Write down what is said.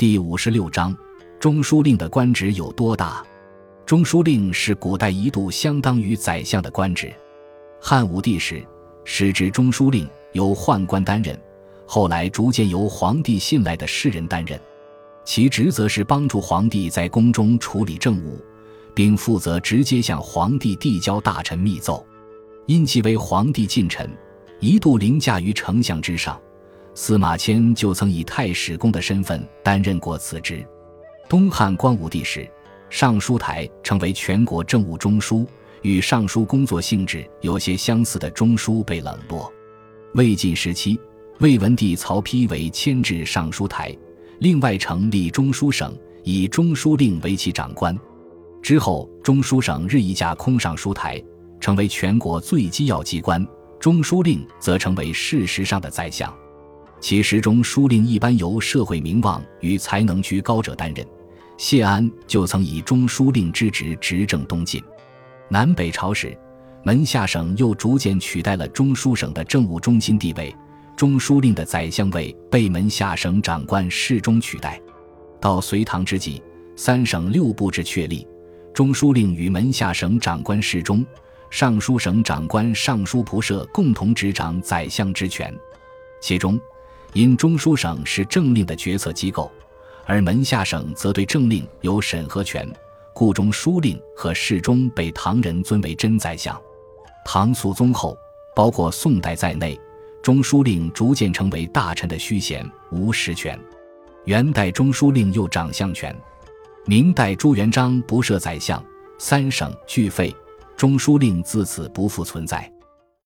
第五十六章，中书令的官职有多大？中书令是古代一度相当于宰相的官职。汉武帝时，时职中书令由宦官担任，后来逐渐由皇帝信赖的士人担任。其职责是帮助皇帝在宫中处理政务，并负责直接向皇帝递交大臣密奏。因其为皇帝近臣，一度凌驾于丞相之上。司马迁就曾以太史公的身份担任过此职。东汉光武帝时，尚书台成为全国政务中枢，与尚书工作性质有些相似的中书被冷落。魏晋时期，魏文帝曹丕为迁至尚书台。另外成立中书省，以中书令为其长官。之后，中书省日益架空尚书台，成为全国最机要机关；中书令则成为事实上的宰相。其实，中书令一般由社会名望与才能居高者担任。谢安就曾以中书令之职执政东晋。南北朝时，门下省又逐渐取代了中书省的政务中心地位。中书令的宰相位被门下省长官侍中取代。到隋唐之际，三省六部制确立，中书令与门下省长官侍中、尚书省长官尚书仆射共同执掌宰相职权。其中，因中书省是政令的决策机构，而门下省则对政令有审核权，故中书令和侍中被唐人尊为真宰相。唐肃宗后，包括宋代在内。中书令逐渐成为大臣的虚衔，无实权。元代中书令又掌相权。明代朱元璋不设宰相，三省俱废，中书令自此不复存在。